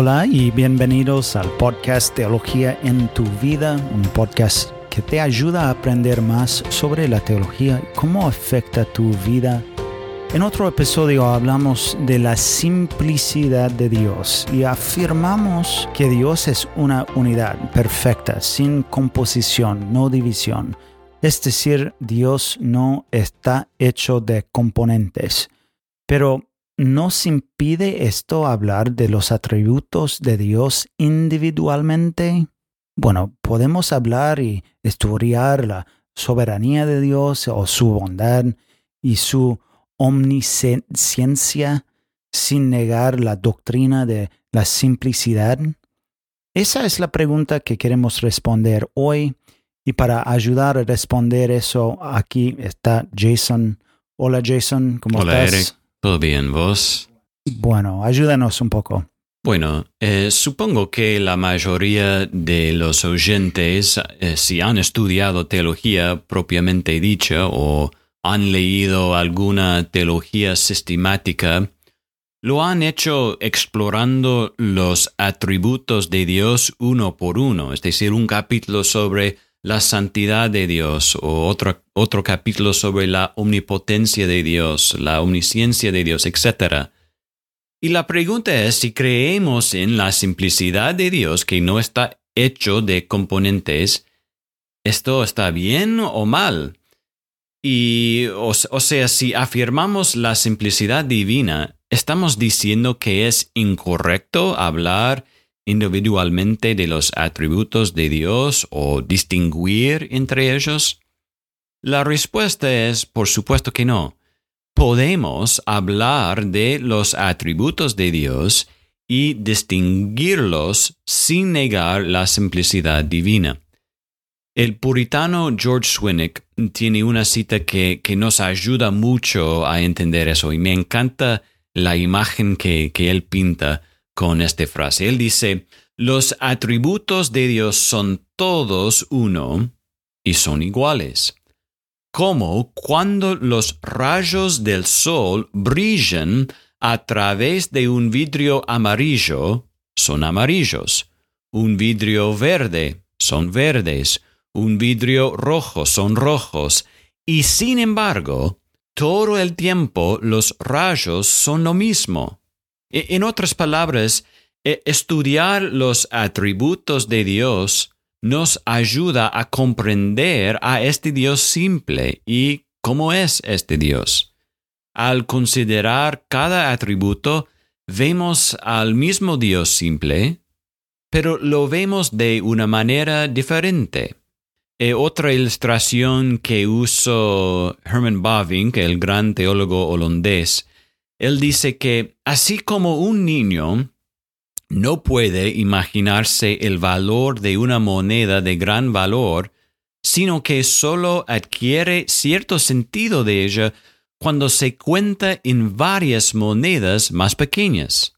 Hola y bienvenidos al podcast Teología en tu vida, un podcast que te ayuda a aprender más sobre la teología y cómo afecta tu vida. En otro episodio hablamos de la simplicidad de Dios y afirmamos que Dios es una unidad perfecta, sin composición, no división. Es decir, Dios no está hecho de componentes. Pero ¿Nos impide esto hablar de los atributos de Dios individualmente? Bueno, podemos hablar y estudiar la soberanía de Dios o su bondad y su omnisciencia sin negar la doctrina de la simplicidad? Esa es la pregunta que queremos responder hoy y para ayudar a responder eso aquí está Jason. Hola Jason, ¿cómo Hola, estás? Eric. ¿Todo bien, vos? Bueno, ayúdanos un poco. Bueno, eh, supongo que la mayoría de los oyentes, eh, si han estudiado teología propiamente dicha o han leído alguna teología sistemática, lo han hecho explorando los atributos de Dios uno por uno, es decir, un capítulo sobre la santidad de Dios o otro, otro capítulo sobre la omnipotencia de Dios, la omnisciencia de Dios, etc. Y la pregunta es si creemos en la simplicidad de Dios que no está hecho de componentes, ¿esto está bien o mal? Y, o, o sea, si afirmamos la simplicidad divina, ¿estamos diciendo que es incorrecto hablar individualmente de los atributos de Dios o distinguir entre ellos? La respuesta es, por supuesto que no. Podemos hablar de los atributos de Dios y distinguirlos sin negar la simplicidad divina. El puritano George Swinnock tiene una cita que, que, nos ayuda mucho a entender eso y me encanta la imagen que, que él pinta con esta frase. Él dice, los atributos de Dios son todos uno y son iguales. Como cuando los rayos del sol brillan a través de un vidrio amarillo, son amarillos. Un vidrio verde, son verdes. Un vidrio rojo, son rojos. Y sin embargo, todo el tiempo los rayos son lo mismo. En otras palabras, estudiar los atributos de Dios nos ayuda a comprender a este Dios simple y cómo es este Dios. Al considerar cada atributo, vemos al mismo Dios simple, pero lo vemos de una manera diferente. E otra ilustración que usó Herman Bavinck, el gran teólogo holandés, él dice que así como un niño no puede imaginarse el valor de una moneda de gran valor, sino que solo adquiere cierto sentido de ella cuando se cuenta en varias monedas más pequeñas.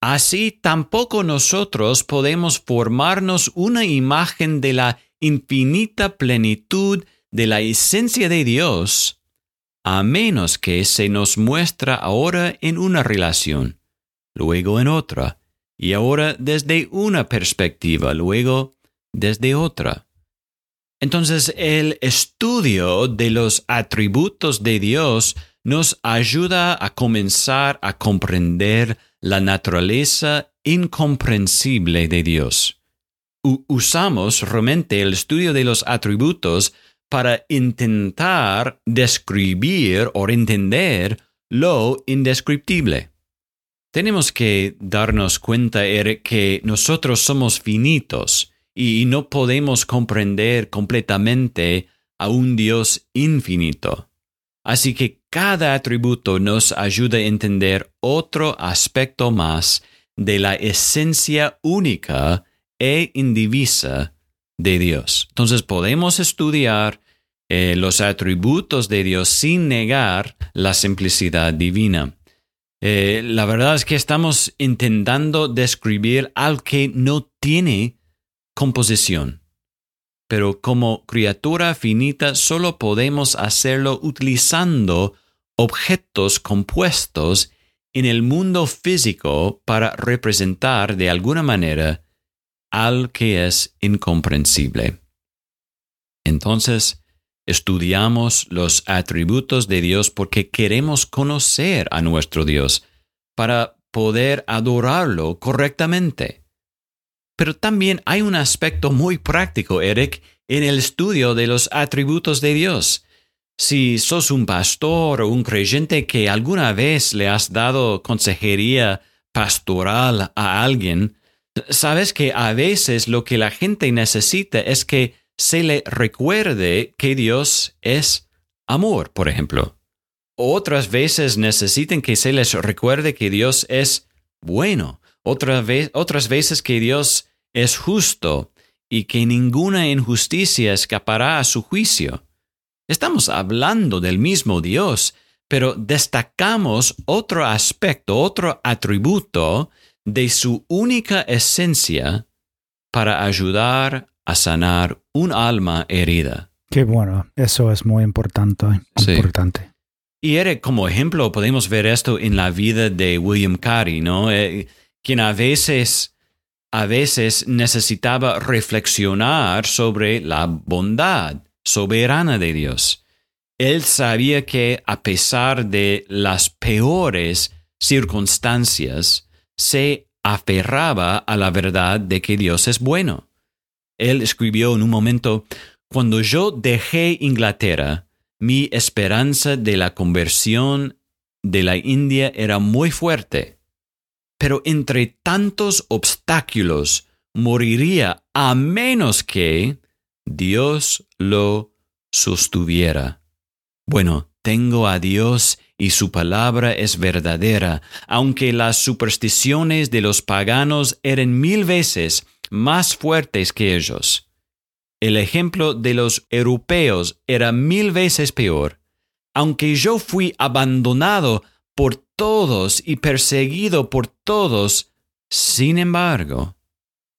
Así tampoco nosotros podemos formarnos una imagen de la infinita plenitud de la esencia de Dios a menos que se nos muestra ahora en una relación, luego en otra, y ahora desde una perspectiva, luego desde otra. Entonces el estudio de los atributos de Dios nos ayuda a comenzar a comprender la naturaleza incomprensible de Dios. Usamos realmente el estudio de los atributos para intentar describir o entender lo indescriptible. Tenemos que darnos cuenta Eric, que nosotros somos finitos y no podemos comprender completamente a un Dios infinito. Así que cada atributo nos ayuda a entender otro aspecto más de la esencia única e indivisa de Dios. Entonces podemos estudiar eh, los atributos de Dios sin negar la simplicidad divina. Eh, la verdad es que estamos intentando describir algo que no tiene composición. Pero como criatura finita solo podemos hacerlo utilizando objetos compuestos en el mundo físico para representar de alguna manera al que es incomprensible. Entonces, estudiamos los atributos de Dios porque queremos conocer a nuestro Dios para poder adorarlo correctamente. Pero también hay un aspecto muy práctico, Eric, en el estudio de los atributos de Dios. Si sos un pastor o un creyente que alguna vez le has dado consejería pastoral a alguien, sabes que a veces lo que la gente necesita es que se le recuerde que Dios es amor, por ejemplo. Otras veces necesitan que se les recuerde que Dios es bueno. otras veces que Dios es justo y que ninguna injusticia escapará a su juicio. Estamos hablando del mismo Dios, pero destacamos otro aspecto, otro atributo de su única esencia para ayudar a sanar un alma herida. Qué bueno, eso es muy importante. importante. Y Eric, como ejemplo, podemos ver esto en la vida de William Carey, ¿no? Eh, quien a veces, a veces necesitaba reflexionar sobre la bondad soberana de Dios. Él sabía que a pesar de las peores circunstancias, se aferraba a la verdad de que Dios es bueno. Él escribió en un momento, Cuando yo dejé Inglaterra, mi esperanza de la conversión de la India era muy fuerte, pero entre tantos obstáculos moriría a menos que Dios lo sostuviera. Bueno, tengo a Dios y su palabra es verdadera, aunque las supersticiones de los paganos eran mil veces más fuertes que ellos. El ejemplo de los europeos era mil veces peor. Aunque yo fui abandonado por todos y perseguido por todos, sin embargo,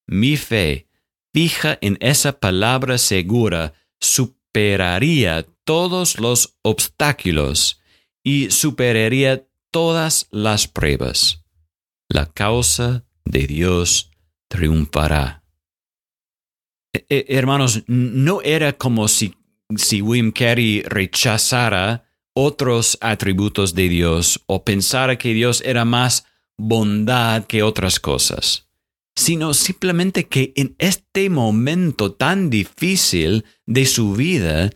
mi fe fija en esa palabra segura superaría todos los obstáculos y superaría todas las pruebas. La causa de Dios triunfará. E, e, hermanos, no era como si, si William Carey rechazara otros atributos de Dios o pensara que Dios era más bondad que otras cosas, sino simplemente que en este momento tan difícil de su vida,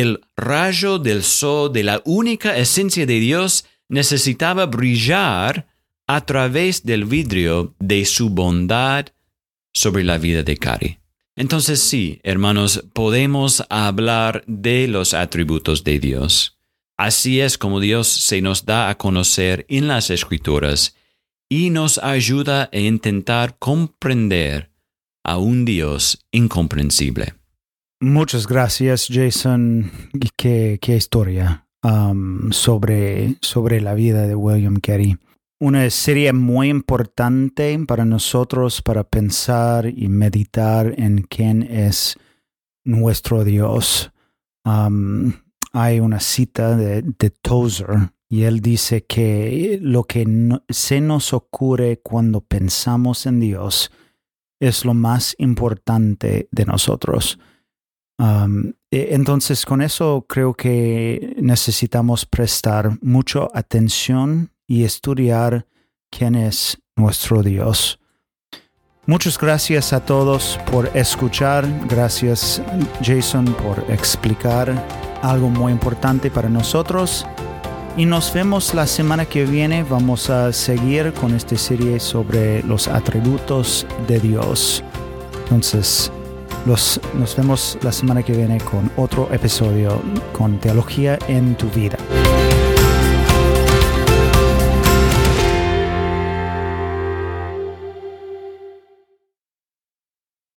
el rayo del sol de la única esencia de Dios necesitaba brillar a través del vidrio de su bondad sobre la vida de Cari. Entonces sí, hermanos, podemos hablar de los atributos de Dios. Así es como Dios se nos da a conocer en las escrituras y nos ayuda a intentar comprender a un Dios incomprensible. Muchas gracias, Jason. Qué, historia um, sobre, sobre la vida de William Carey. Una serie muy importante para nosotros para pensar y meditar en quién es nuestro Dios. Um, hay una cita de, Tozer y él dice que lo que se nos ocurre cuando pensamos en Dios es lo más importante de nosotros. E, entonces, con eso creo que necesitamos prestar mucha atención y estudiar quién es nuestro Dios. Muchas gracias a todos por escuchar. Gracias Jason por explicar algo muy importante para nosotros. Y nos vemos la semana que viene. Vamos a seguir con esta serie sobre los atributos de Dios. Entonces, los, nos vemos la semana que viene con otro episodio con Teología en tu vida.